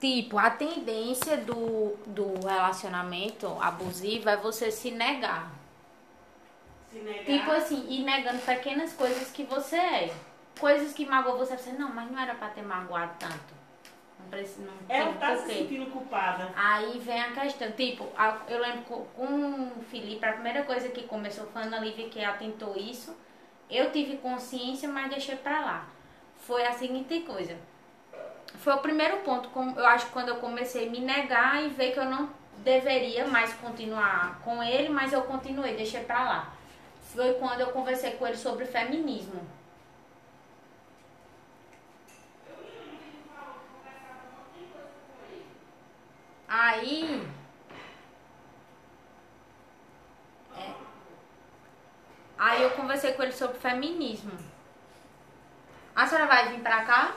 Tipo, a tendência do, do relacionamento abusivo é você se negar. Se negar. Tipo assim, ir negando pequenas coisas que você é. Coisas que magoam você, você, não, mas não era pra ter magoado tanto. Não precisa, não Ela tá se sentindo culpada. Aí vem a questão, tipo, a- eu lembro com, com o Felipe, a primeira coisa que começou foi a Ana Lívia que atentou isso. Eu tive consciência, mas deixei pra lá. Foi a seguinte coisa. Foi o primeiro ponto, eu acho, quando eu comecei a me negar e ver que eu não deveria mais continuar com ele, mas eu continuei, deixei pra lá. Foi quando eu conversei com ele sobre feminismo. Aí. É. Aí eu conversei com ele sobre feminismo. A senhora vai vir pra cá?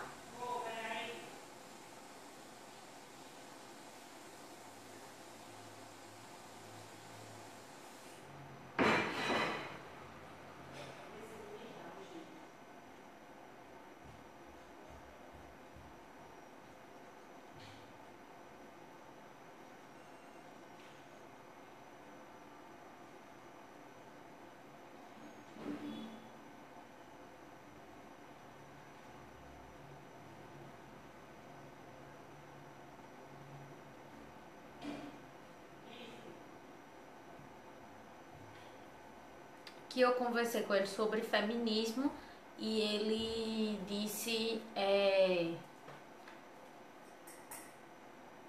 Que eu conversei com ele sobre feminismo e ele disse é,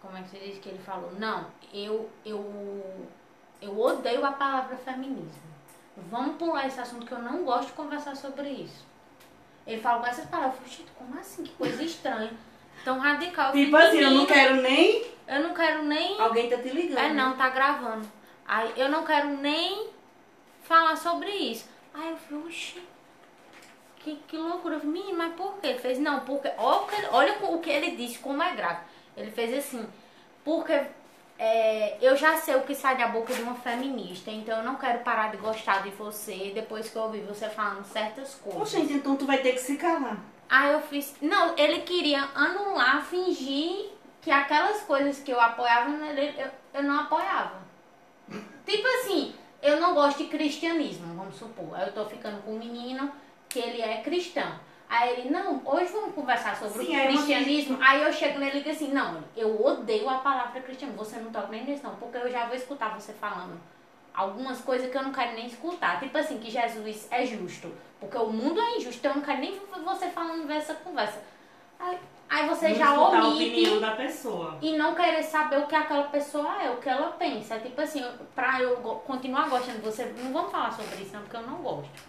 como é que se diz que ele falou não eu eu eu odeio a palavra feminismo vamos pular esse assunto que eu não gosto de conversar sobre isso ele falou com essas palavras eu falei, "Gente, como assim que coisa estranha tão radical Tipo assim, eu não "Menina, quero nem. eu não quero nem Alguém tá te ligando. é, não, tá gravando. Aí eu não quero nem falar sobre isso. Aí eu falei, oxi, que, que loucura. Eu falei, mas por quê? Ele fez, não, porque. Olha, o que ele- olha o que ele disse, como é grave. Ele fez assim, porque é, eu já sei o que sai da boca de uma feminista, então eu não quero parar de gostar de você depois que eu ouvi você falando certas coisas. gente, então tu vai ter que se calar. Aí eu fiz. Não, ele queria anular, fingir que aquelas coisas que eu apoiava eu, eu não apoiava. Tipo assim, eu não gosto de cristianismo, vamos supor. Aí eu tô ficando com um menino que ele é cristão. Aí ele, não, hoje vamos conversar sobre Sim, o cristianismo. Aí eu chego nele e digo assim, não, eu odeio a palavra cristiano. Você não toca nem nisso, não, porque eu já vou escutar você falando algumas coisas que eu não quero nem escutar. Tipo assim, que Jesus é justo. Porque o mundo é injusto, então eu não quero nem você falando essa conversa. Aí, aí você Não já a omite opinião da pessoa. e não querer saber o que aquela pessoa é, o que ela pensa. Tipo assim, pra eu continuar gostando de você, não vamos falar sobre isso não, porque eu não gosto.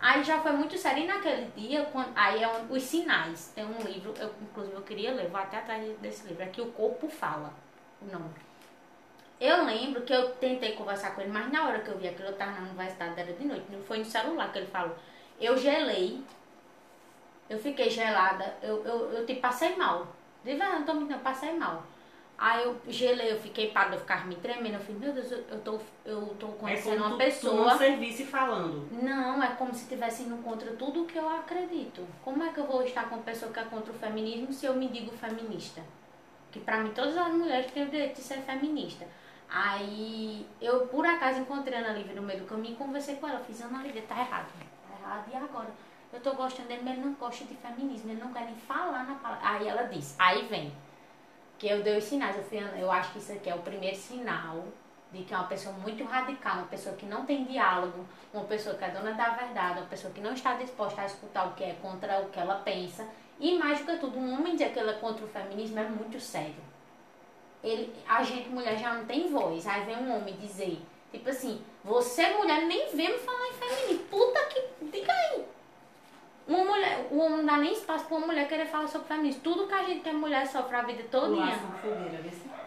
Aí já foi muito sério. E naquele dia, quando, aí é um- os sinais. Tem um livro, eu, inclusive eu queria ler, vou até atrás desse livro. Aqui o corpo fala. O nome. Eu lembro que eu tentei conversar com ele, mas na hora que eu vi aquilo, eu tava na universidade, era de noite. Não foi no celular que ele falou. Eu gelei. Eu fiquei gelada. Eu, eu, eu te passei mal. De verdade, não tô mentindo, eu passei mal. Aí eu gelei, eu fiquei parada, eu ficava me tremendo. Eu falei, meu Deus, eu, eu tô, eu tô É conhecendo como uma tu, tu pessoa. não servisse falando. Não, é como se estivesse indo contra tudo o que eu acredito. Como é que eu vou estar com uma pessoa que é contra o feminismo se eu me digo feminista? Que pra mim todas as mulheres têm o direito de ser feminista. Aí eu por acaso encontrei a Ana Lívia no meio do caminho e conversei com ela. Fiz, Ana Lívia, tá errado. Tá errado. E agora? Eu tô gostando dele, mas ele não gosta de feminismo. Ele não quer nem falar na palavra. Aí ela disse, aí vem. Que eu dei os sinais. Eu, fui, eu acho que isso aqui é o primeiro sinal de que é uma pessoa muito radical, uma pessoa que não tem diálogo, uma pessoa que é dona da verdade, uma pessoa que não está disposta a escutar o que é contra o que ela pensa. E mais do que tudo, um homem dizer que ele é contra o feminismo é muito sério. Ele, a gente, mulher, já não tem voz. Aí vem um homem dizer, tipo assim, você, mulher, nem vem me falar em feminismo. Puta que. Diga aí. Uma mulher, o homem não dá nem espaço pra uma mulher querer falar sobre feminismo. Tudo que a gente que é mulher sofre a vida toda. Fogueira,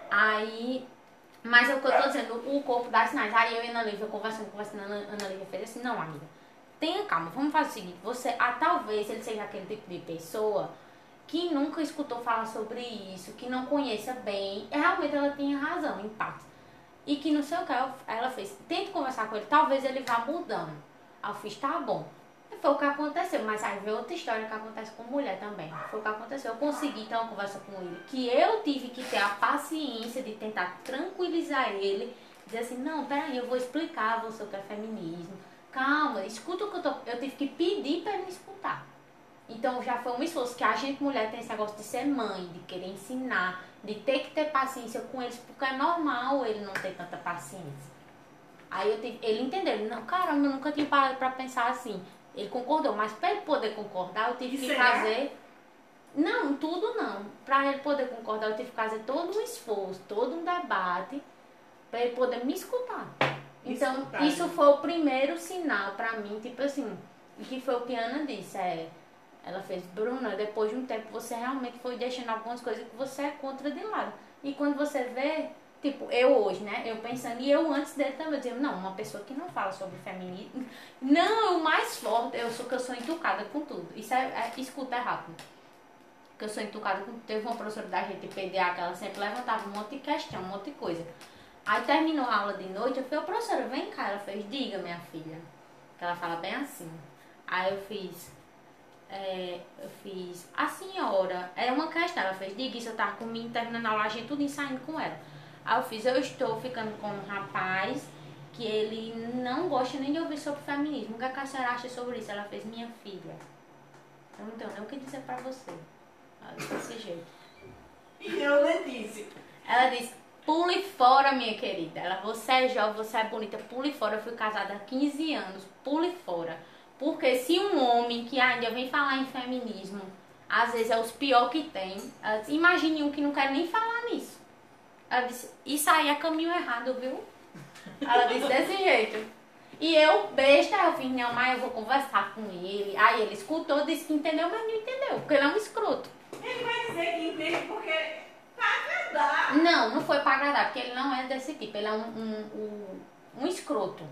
Aí, mas é o que eu tô dizendo, o corpo dá sinais. Aí eu e Ana Lívia conversando, conversando, a Ana Lívia fez assim, não, amiga, tenha calma, vamos fazer o seguinte, você, ah, talvez ele seja aquele tipo de pessoa que nunca escutou falar sobre isso, que não conheça bem, realmente ela tinha razão, em parte. E que não sei o que, ela- ela fez, tente conversar com ele, talvez ele vá mudando. Aí eu fiz, tá bom. Foi o que aconteceu, mas aí veio outra história que acontece com mulher também. Foi o que aconteceu. Eu consegui ter uma conversa com ele, que eu tive que ter a paciência de tentar tranquilizar ele, dizer assim, não, peraí, eu vou explicar a você o que é feminismo. Calma, escuta o que eu tô. Eu tive que pedir para ele me escutar. Então já foi um esforço que a gente mulher tem esse negócio de ser mãe, de querer ensinar, de ter que ter paciência com eles, porque é normal ele não ter tanta paciência. Aí eu tive, ele entendeu, não, caramba, eu nunca tinha parado pra pensar assim. Ele concordou, mas para ele poder concordar, eu tive que será? fazer. Não, tudo não. Para ele poder concordar, eu tive que fazer todo um esforço, todo um debate, para ele poder me escutar. Então, Escutar, isso né? foi o primeiro sinal para mim, tipo assim, que foi o que a Ana disse, é. Ela fez, Bruna, depois de um tempo você realmente foi deixando algumas coisas que você é contra de lado. E quando você vê, tipo, eu hoje, né? Eu pensando, e eu antes dele também, eu dizia, não, uma pessoa que não fala sobre feminismo. Não, o mais forte, eu sou que eu sou entucada com tudo. Isso é, é escuta é. Que eu sou entucada com Teve uma professora da gente, PDA, que ela sempre levantava um monte de questão, um monte de coisa. Aí terminou a aula de noite, eu falei, ô professora, vem cá. Ela fez, diga, minha filha. Que ela fala bem assim. Aí eu fiz, é, eu fiz, a senhora, era uma questão, ela fez, diga isso, eu tava comigo, terminando a aula, a gente tudo ensaiando com ela. Aí eu fiz, eu estou ficando com um rapaz que ele não gosta nem de ouvir sobre feminismo. O que a senhora acha sobre isso? Ela fez, minha filha, eu não tenho nem o que dizer pra você. Ela disse desse jeito. E eu nem disse. Ela disse, pule fora, minha querida. Ela, você é jovem, você é bonita, pule fora. Eu fui casada há 15 anos, pule fora. Porque se um homem que ainda vem falar em feminismo, às vezes é os pior que tem, ela disse, imagine um que não quer nem falar. Ela disse, isso aí é caminho errado, viu? Ela disse desse jeito. E eu, besta, eu fiz, não, mas eu vou conversar com ele. Aí ele escutou, disse que entendeu, mas não entendeu, porque ele é um escroto. Ele vai dizer que entende porque tá agradar. Não, não foi pra agradar, porque ele não é desse tipo, ele é um, um, um, um escroto.